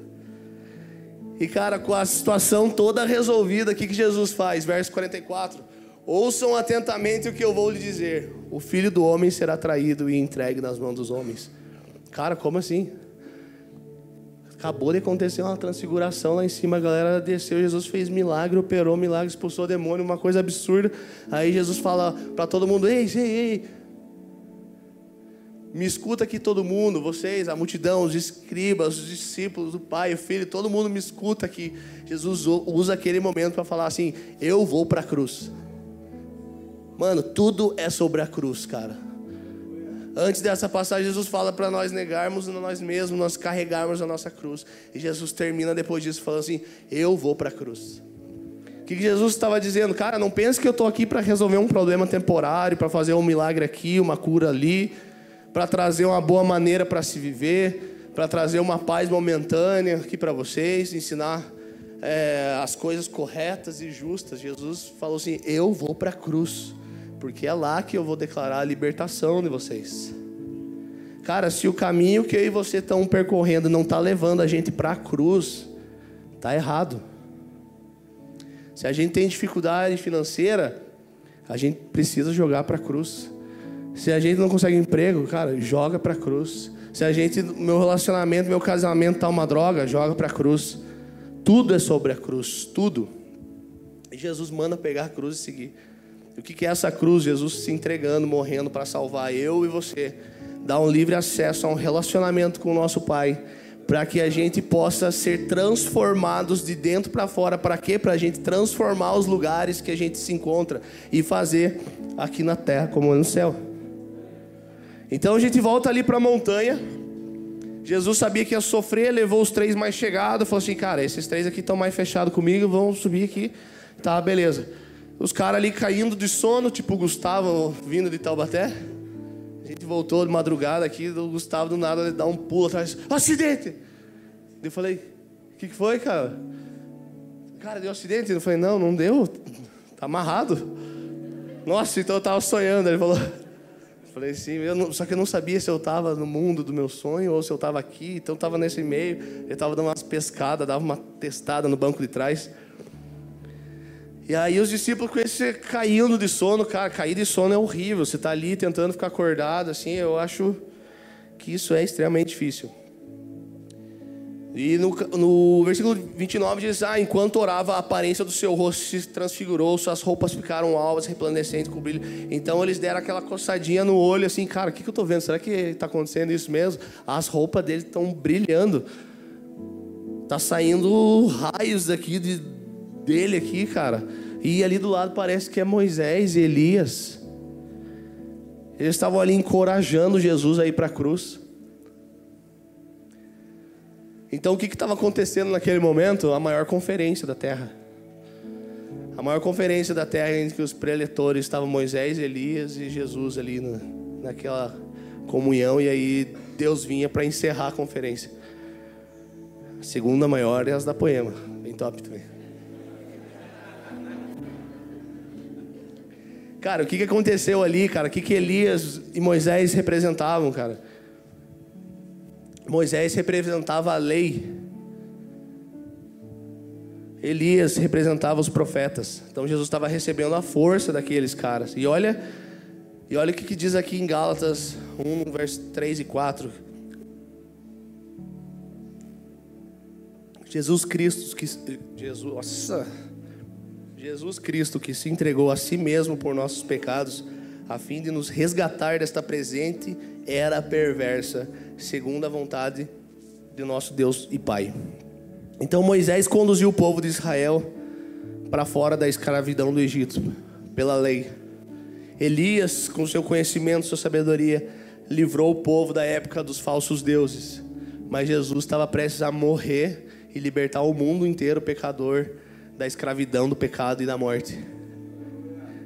E, cara, com a situação toda resolvida, o que, que Jesus faz? Verso 44. Ouçam atentamente o que eu vou lhe dizer: O filho do homem será traído e entregue nas mãos dos homens. Cara, como assim? Acabou de acontecer uma transfiguração lá em cima, a galera desceu, Jesus fez milagre, operou milagre, expulsou demônio, uma coisa absurda. Aí Jesus fala para todo mundo: Ei, ei, ei, me escuta aqui todo mundo, vocês, a multidão, os escribas, os discípulos, o pai, o filho, todo mundo me escuta aqui. Jesus usa aquele momento para falar assim: Eu vou para a cruz. Mano, tudo é sobre a cruz, cara. Antes dessa passagem, Jesus fala para nós negarmos nós mesmos, nós carregarmos a nossa cruz. E Jesus termina depois disso falando assim: Eu vou para a cruz. O que Jesus estava dizendo? Cara, não pense que eu estou aqui para resolver um problema temporário, para fazer um milagre aqui, uma cura ali, para trazer uma boa maneira para se viver, para trazer uma paz momentânea aqui para vocês, ensinar é, as coisas corretas e justas. Jesus falou assim: Eu vou para a cruz porque é lá que eu vou declarar a libertação de vocês. Cara, se o caminho que eu e você estão percorrendo não está levando a gente para a cruz, está errado. Se a gente tem dificuldade financeira, a gente precisa jogar para a cruz. Se a gente não consegue emprego, cara, joga para a cruz. Se a gente, meu relacionamento, meu casamento tá uma droga, joga para a cruz. Tudo é sobre a cruz, tudo. E Jesus manda pegar a cruz e seguir. O que é essa cruz? Jesus se entregando, morrendo para salvar eu e você. Dar um livre acesso a um relacionamento com o nosso Pai. Para que a gente possa ser transformados de dentro para fora. Para quê? Para a gente transformar os lugares que a gente se encontra. E fazer aqui na terra como no céu. Então a gente volta ali para a montanha. Jesus sabia que ia sofrer, levou os três mais chegados, falou assim: Cara, esses três aqui estão mais fechados comigo, vão subir aqui. Tá, beleza. Os caras ali caindo de sono, tipo o Gustavo vindo de Taubaté. A gente voltou de madrugada aqui, o Gustavo do nada dá um pulo atrás. Acidente! Eu falei, o que, que foi, cara? Cara, deu acidente? Eu falei, não, não deu. Tá amarrado. Nossa, então eu tava sonhando. Ele falou. Eu falei sim, só que eu não sabia se eu tava no mundo do meu sonho ou se eu tava aqui. Então eu tava nesse meio. Ele tava dando umas pescadas, dava uma testada no banco de trás. E aí os discípulos com esse caindo de sono, cara, cair de sono é horrível. Você está ali tentando ficar acordado, assim, eu acho que isso é extremamente difícil. E no, no versículo 29 diz: Ah, enquanto orava, a aparência do seu rosto se transfigurou, suas roupas ficaram alvas, resplandecentes com brilho. Então eles deram aquela coçadinha no olho, assim, cara, o que, que eu estou vendo? Será que está acontecendo isso mesmo? As roupas dele estão brilhando. Tá saindo raios daqui de, dele aqui, cara. E ali do lado parece que é Moisés e Elias. Eles estavam ali encorajando Jesus a ir para a cruz. Então o que estava acontecendo naquele momento? A maior conferência da terra. A maior conferência da terra em que os preletores estavam Moisés, Elias e Jesus ali na, naquela comunhão. E aí Deus vinha para encerrar a conferência. A segunda maior é as da Poema. Bem top também. Cara, o que, aconteceu ali, cara? O que, que Elias e Moisés representavam, cara? Moisés representava a lei. Elias representava os profetas. Então Jesus estava recebendo a força daqueles caras. E olha, e olha o que, que diz aqui em Gálatas 1, verso 3 e 4. Jesus Cristo que Jesus, nossa, Jesus Cristo, que se entregou a si mesmo por nossos pecados, a fim de nos resgatar desta presente era perversa, segundo a vontade de nosso Deus e Pai. Então Moisés conduziu o povo de Israel para fora da escravidão do Egito, pela lei. Elias, com seu conhecimento, sua sabedoria, livrou o povo da época dos falsos deuses. Mas Jesus estava prestes a morrer e libertar o mundo inteiro pecador da escravidão, do pecado e da morte.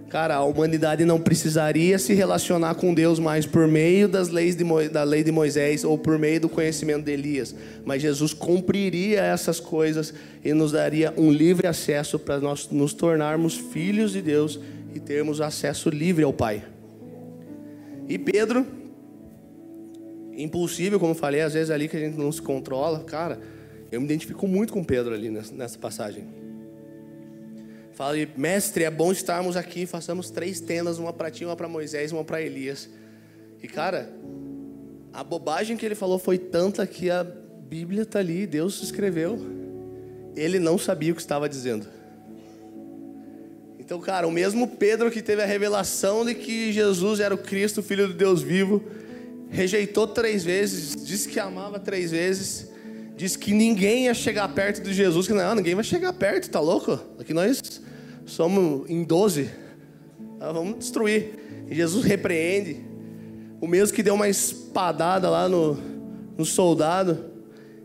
Cara, a humanidade não precisaria se relacionar com Deus mais por meio das leis Mo... da lei de Moisés ou por meio do conhecimento de Elias, mas Jesus cumpriria essas coisas e nos daria um livre acesso para nós nos tornarmos filhos de Deus e termos acesso livre ao Pai. E Pedro, impulsivo, como falei, às vezes ali que a gente não se controla, cara, eu me identifico muito com Pedro ali nessa passagem. Fala, mestre, é bom estarmos aqui, façamos três tendas, uma para ti, uma para Moisés, uma para Elias. E cara, a bobagem que ele falou foi tanta que a Bíblia está ali, Deus escreveu. Ele não sabia o que estava dizendo. Então, cara, o mesmo Pedro que teve a revelação de que Jesus era o Cristo, filho do Deus vivo, rejeitou três vezes, disse que amava três vezes, disse que ninguém ia chegar perto de Jesus, que não, ninguém vai chegar perto, tá louco? Aqui nós somos em 12, ah, vamos destruir. E Jesus repreende. O mesmo que deu uma espadada lá no, no soldado.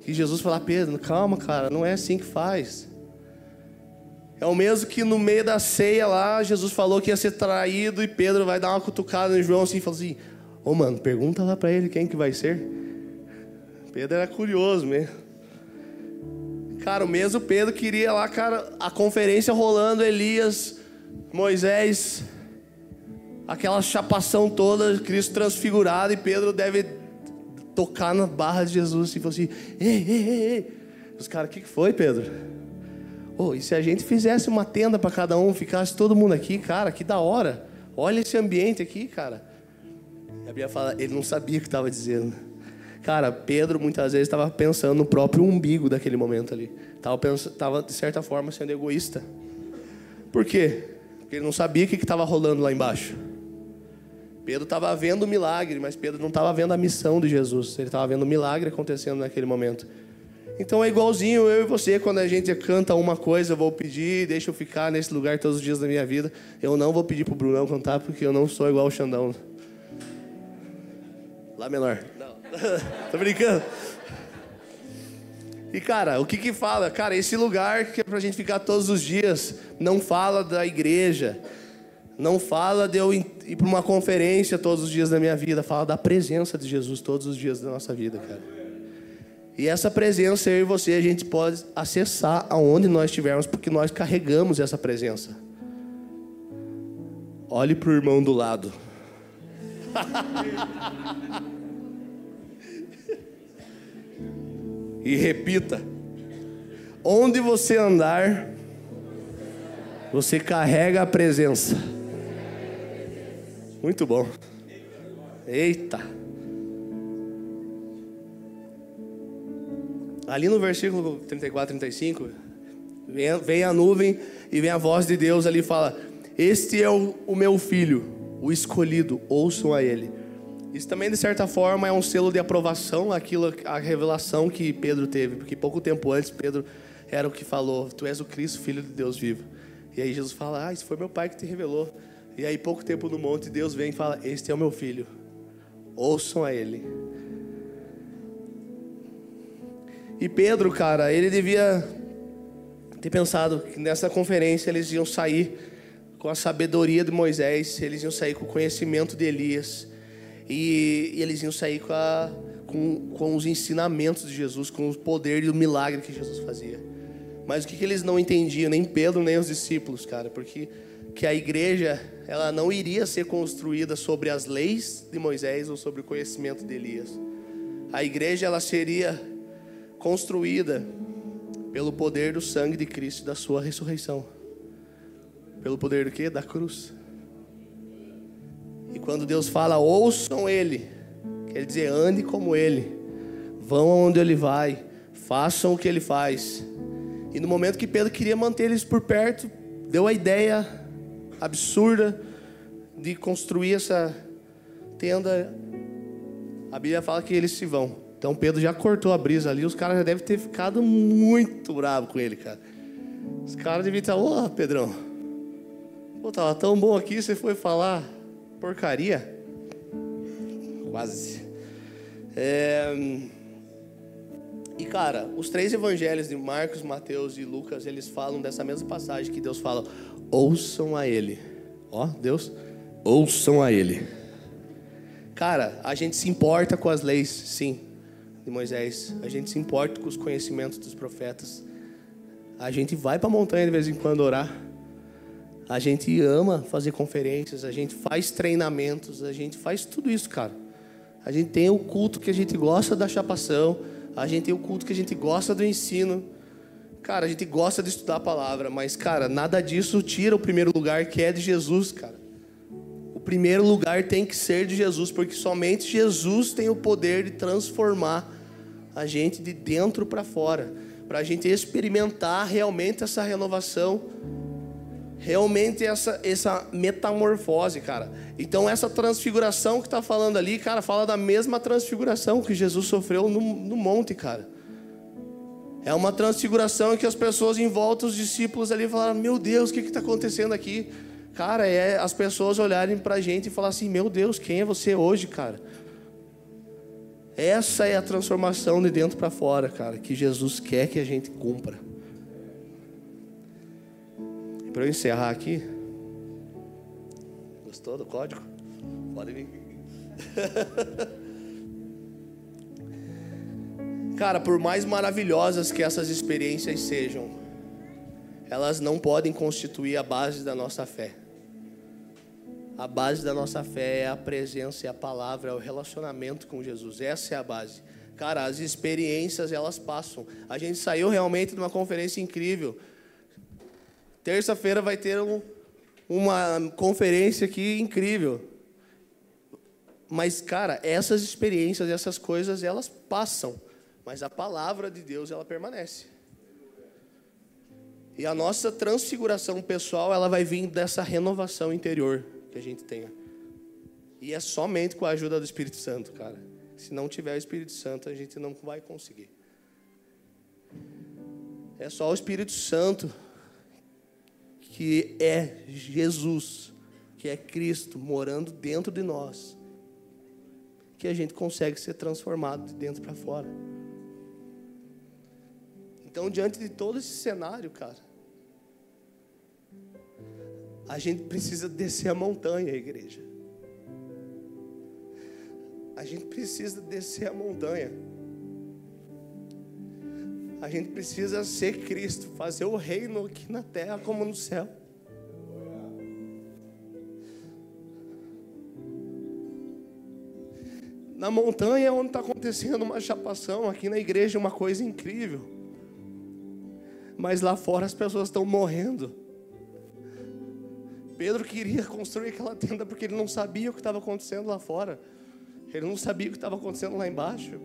E Jesus fala: Pedro, calma, cara, não é assim que faz. É o mesmo que no meio da ceia lá, Jesus falou que ia ser traído. E Pedro vai dar uma cutucada no João assim e fala assim: Ô oh, mano, pergunta lá para ele quem que vai ser. Pedro era curioso mesmo. Cara, o mesmo Pedro queria lá, cara, a conferência rolando, Elias, Moisés, aquela chapação toda, Cristo transfigurado, e Pedro deve tocar na barra de Jesus e falar assim: ei, ei, ei, ei. Os caras, o que foi, Pedro? Oh, e se a gente fizesse uma tenda para cada um, ficasse todo mundo aqui, cara, que da hora. Olha esse ambiente aqui, cara. A Bíblia fala, ele não sabia o que estava dizendo. Cara, Pedro muitas vezes estava pensando no próprio umbigo daquele momento ali. Estava, de certa forma, sendo egoísta. Por quê? Porque ele não sabia o que estava rolando lá embaixo. Pedro estava vendo o milagre, mas Pedro não estava vendo a missão de Jesus. Ele estava vendo o milagre acontecendo naquele momento. Então é igualzinho eu e você, quando a gente canta uma coisa, eu vou pedir, deixa eu ficar nesse lugar todos os dias da minha vida. Eu não vou pedir para o Brunão cantar, porque eu não sou igual o Xandão. Lá menor. Tô brincando. E cara, o que que fala? Cara, esse lugar que é pra gente ficar todos os dias, não fala da igreja, não fala de eu ir para uma conferência todos os dias da minha vida, fala da presença de Jesus todos os dias da nossa vida, cara. E essa presença, eu e você, a gente pode acessar aonde nós estivermos, porque nós carregamos essa presença. Olhe para o irmão do lado. e repita: onde você andar, você carrega a presença. Muito bom. Eita. Ali no versículo 34, 35, vem, a nuvem e vem a voz de Deus ali e fala: Este é o, o meu filho, o escolhido, ouçam a ele. Isso também, de certa forma, é um selo de aprovação aquilo, a revelação que Pedro teve, porque pouco tempo antes Pedro era o que falou: Tu és o Cristo, filho de Deus vivo. E aí Jesus fala: Ah, isso foi meu pai que te revelou. E aí, pouco tempo no monte, Deus vem e fala: Este é o meu filho, ouçam a ele. E Pedro, cara, ele devia ter pensado que nessa conferência eles iam sair com a sabedoria de Moisés, eles iam sair com o conhecimento de Elias, e, e eles iam sair com, a, com, com, os ensinamentos de Jesus, com o poder e o milagre que Jesus fazia. Mas o que, que eles não entendiam, nem Pedro, nem os discípulos, cara, porque que a igreja ela não iria ser construída sobre as leis de Moisés ou sobre o conhecimento de Elias. A igreja ela seria construída pelo poder do sangue de Cristo e da sua ressurreição. Pelo poder do que? Da cruz. E quando Deus fala, ouçam Ele, quer dizer, ande como Ele, vão aonde Ele vai, façam o que Ele faz. E no momento que Pedro queria manter eles por perto, deu a ideia absurda de construir essa tenda, a Bíblia fala que eles se vão. Então Pedro já cortou a brisa ali, os caras já devem ter ficado muito bravo com ele, cara. Os caras devem estar, ô Pedrão, pô, tava tão bom aqui, você foi falar porcaria? Quase. É... E cara, os três evangelhos de Marcos, Mateus e Lucas, eles falam dessa mesma passagem que Deus fala: ouçam a Ele. Ó, Deus, ouçam a Ele. Cara, a gente se importa com as leis, sim, de Moisés. A gente se importa com os conhecimentos dos profetas. A gente vai para a montanha de vez em quando orar. A gente ama fazer conferências, a gente faz treinamentos, a gente faz tudo isso, cara. A gente tem o culto que a gente gosta da chapação, a gente tem o culto que a gente gosta do ensino. Cara, a gente gosta de estudar a palavra, mas, cara, nada disso tira o primeiro lugar que é de Jesus, cara. O primeiro lugar tem que ser de Jesus, porque somente Jesus tem o poder de transformar a gente de dentro para fora, para a gente experimentar realmente essa renovação, realmente essa, essa metamorfose, cara. Então, essa transfiguração que está falando ali, cara, fala da mesma transfiguração que Jesus sofreu no, no monte, cara. É uma transfiguração que as pessoas em volta, os discípulos ali falaram: Meu Deus, o que está acontecendo aqui? Cara, é as pessoas olharem para a gente e falar assim: Meu Deus, quem é você hoje, cara? Essa é a transformação de dentro para fora, cara, que Jesus quer que a gente cumpra. Para eu encerrar aqui, gostou do código? Pode vir. Cara, por mais maravilhosas que essas experiências sejam, elas não podem constituir a base da nossa fé. A base da nossa fé é a presença, é a palavra, é o relacionamento com Jesus. Essa é a base. Cara, as experiências elas passam. A gente saiu realmente de uma conferência incrível. Terça-feira vai ter um, uma conferência aqui incrível. Mas, cara, essas experiências, essas coisas, elas passam. Mas a palavra de Deus, ela permanece. E a nossa transfiguração pessoal, ela vai vir dessa renovação interior que a gente tenha. E é somente com a ajuda do Espírito Santo, cara. Se não tiver o Espírito Santo, a gente não vai conseguir. É só o Espírito Santo que é Jesus, que é Cristo morando dentro de nós, que a gente consegue ser transformado de dentro para fora. Então, diante de todo esse cenário, cara, a gente precisa descer a montanha, igreja. A gente precisa descer a montanha. A gente precisa ser Cristo, fazer o reino aqui na terra como no céu. Na montanha é onde está acontecendo uma chapação, aqui na igreja uma coisa incrível. Mas lá fora as pessoas estão morrendo. Pedro queria construir aquela tenda porque ele não sabia o que estava acontecendo lá fora. Ele não sabia o que estava acontecendo lá embaixo.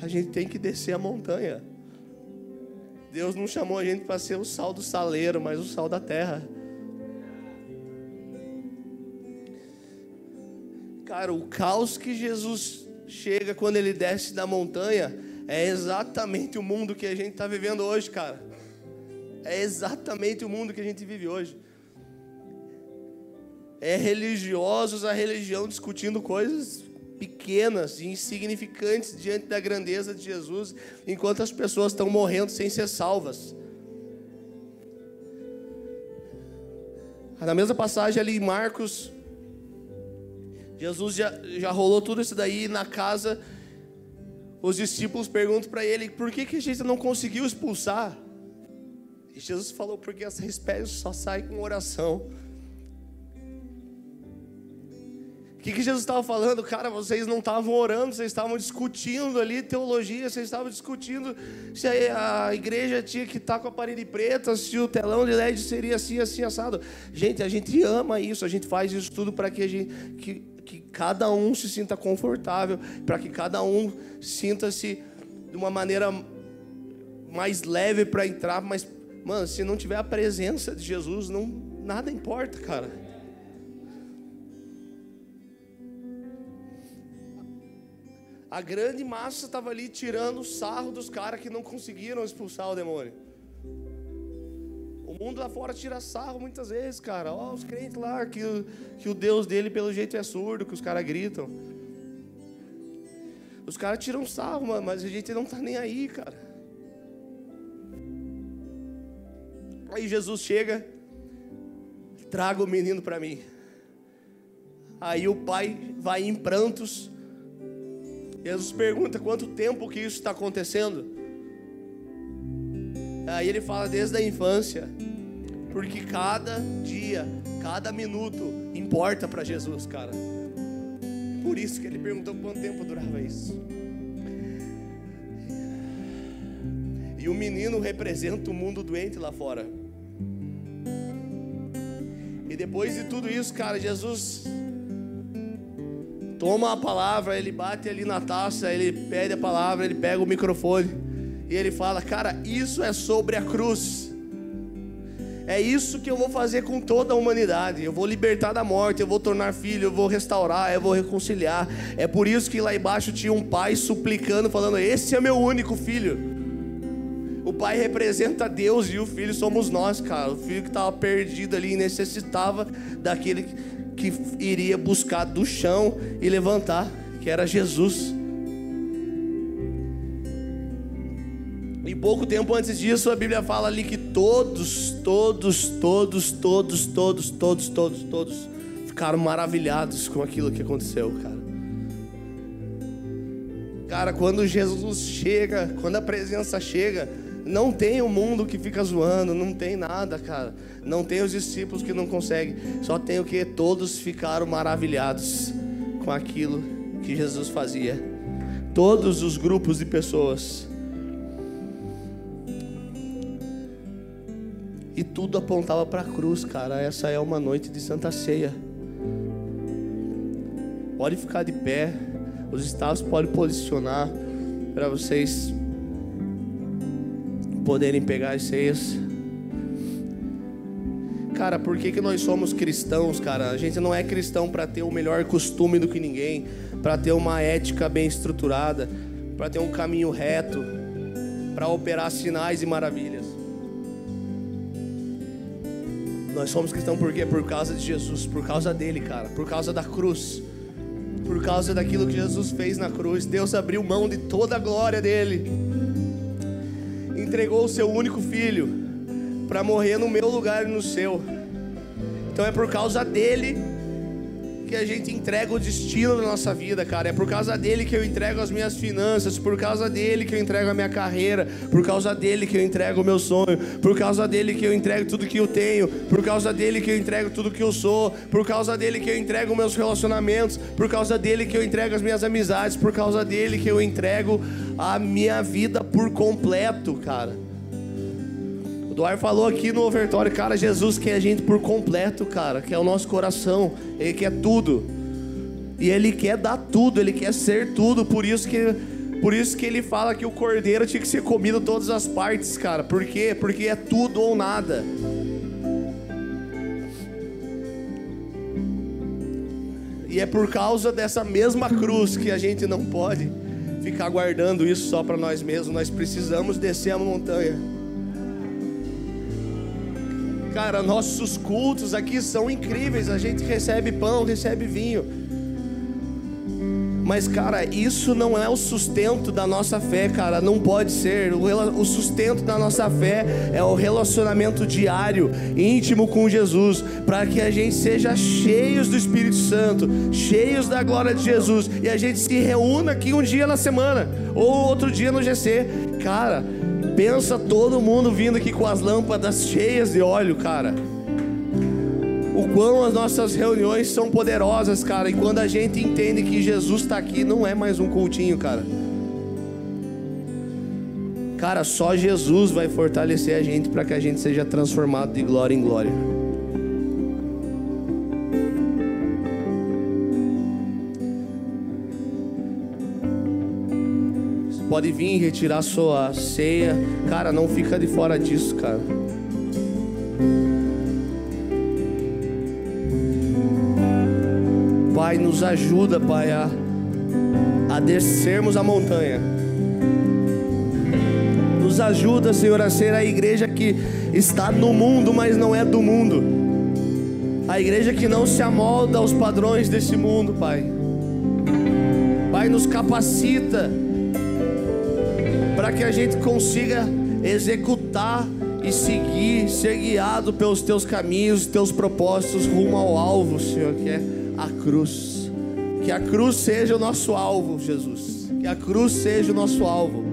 A gente tem que descer a montanha. Deus não chamou a gente para ser o sal do saleiro, mas o sal da terra. Cara, o caos que Jesus chega quando ele desce da montanha é exatamente o mundo que a gente está vivendo hoje, cara. É exatamente o mundo que a gente vive hoje. É religiosos a religião discutindo coisas pequenas e insignificantes diante da grandeza de Jesus, enquanto as pessoas estão morrendo sem ser salvas. Na mesma passagem ali em Marcos, Jesus já, já rolou tudo isso daí na casa. Os discípulos perguntam para ele: por que, que a gente não conseguiu expulsar? E Jesus falou: porque essa espécie só sai com oração. Que, que Jesus estava falando? Cara, vocês não estavam orando, vocês estavam discutindo ali teologia, vocês estavam discutindo se a, a igreja tinha que estar tá com a parede preta, se o telão de LED seria assim, assim, assado. Gente, a gente ama isso, a gente faz isso tudo para que a gente. Que, que cada um se sinta confortável, para que cada um sinta-se de uma maneira mais leve para entrar, mas Mano, se não tiver a presença de Jesus, não, nada importa, cara. A grande massa estava ali tirando o sarro dos caras que não conseguiram expulsar o demônio. O mundo lá fora tira sarro muitas vezes, cara. Ó, os crentes lá, que, que o Deus dele pelo jeito é surdo, que os caras gritam. Os caras tiram sarro, mano, mas a gente não tá nem aí, cara. Aí Jesus chega, traga o menino para mim. Aí o pai vai em prantos. Jesus pergunta quanto tempo que isso está acontecendo. Aí ele fala desde a infância, porque cada dia, cada minuto importa para Jesus, cara. Por isso que ele perguntou quanto tempo durava isso. E o menino representa o mundo doente lá fora. E depois de tudo isso, cara, Jesus toma a palavra, ele bate ali na taça, ele pede a palavra, ele pega o microfone e ele fala: Cara, isso é sobre a cruz. É isso que eu vou fazer com toda a humanidade. Eu vou libertar da morte, eu vou tornar filho, eu vou restaurar, eu vou reconciliar. É por isso que lá embaixo tinha um pai suplicando, falando: Esse é meu único filho. O pai representa Deus e o filho somos nós, cara. O filho que estava perdido ali e necessitava daquele que iria buscar do chão e levantar, que era Jesus. E pouco tempo antes disso, a Bíblia fala ali que todos, todos, todos, todos, todos, todos, todos, todos ficaram maravilhados com aquilo que aconteceu, cara. Cara, quando Jesus chega, quando a presença chega, não tem o um mundo que fica zoando, não tem nada, cara. Não tem os discípulos que não conseguem. Só tem o que todos ficaram maravilhados com aquilo que Jesus fazia. Todos os grupos de pessoas. E tudo apontava para a cruz, cara. Essa é uma noite de Santa Ceia. Pode ficar de pé. Os estados podem posicionar para vocês poderem pegar as ceias. Cara, por que, que nós somos cristãos, cara? A gente não é cristão para ter o melhor costume do que ninguém, para ter uma ética bem estruturada, para ter um caminho reto, para operar sinais e maravilhas. Nós somos cristãos por quê? Por causa de Jesus, por causa dele, cara, por causa da cruz, por causa daquilo que Jesus fez na cruz. Deus abriu mão de toda a glória dele entregou o seu único filho para morrer no meu lugar e no seu. Então é por causa dele que a gente entrega o destino da nossa vida, cara. É por causa dele que eu entrego as minhas finanças, por causa dele que eu entrego a minha carreira, por causa dele que eu entrego o meu sonho, por causa dele que eu entrego tudo que eu tenho, por causa dele que eu entrego tudo que eu sou, por causa dele que eu entrego meus relacionamentos, por causa dele que eu entrego as minhas amizades, por causa dele que eu entrego a minha vida por completo, cara. Doar falou aqui no overtório, cara, Jesus quer a gente por completo, cara, que é o nosso coração, ele quer tudo. E ele quer dar tudo, ele quer ser tudo, por isso que por isso que ele fala que o cordeiro tinha que ser comido todas as partes, cara. Por quê? Porque é tudo ou nada. E é por causa dessa mesma cruz que a gente não pode ficar guardando isso só para nós mesmos. Nós precisamos descer a montanha. Cara, nossos cultos aqui são incríveis. A gente recebe pão, recebe vinho. Mas, cara, isso não é o sustento da nossa fé, cara. Não pode ser. O sustento da nossa fé é o relacionamento diário, íntimo com Jesus, para que a gente seja cheios do Espírito Santo, cheios da glória de Jesus, e a gente se reúna aqui um dia na semana, ou outro dia no GC. Cara, Pensa todo mundo vindo aqui com as lâmpadas cheias de óleo, cara. O quão as nossas reuniões são poderosas, cara. E quando a gente entende que Jesus está aqui, não é mais um cultinho, cara. Cara, só Jesus vai fortalecer a gente para que a gente seja transformado de glória em glória. Pode vir retirar sua ceia. Cara, não fica de fora disso, cara. Pai, nos ajuda, Pai, a, a descermos a montanha. Nos ajuda, Senhor, a ser a igreja que está no mundo, mas não é do mundo. A igreja que não se amolda aos padrões desse mundo, Pai. Pai, nos capacita para que a gente consiga executar e seguir, ser guiado pelos teus caminhos, teus propósitos rumo ao alvo, Senhor, que é a cruz. Que a cruz seja o nosso alvo, Jesus. Que a cruz seja o nosso alvo.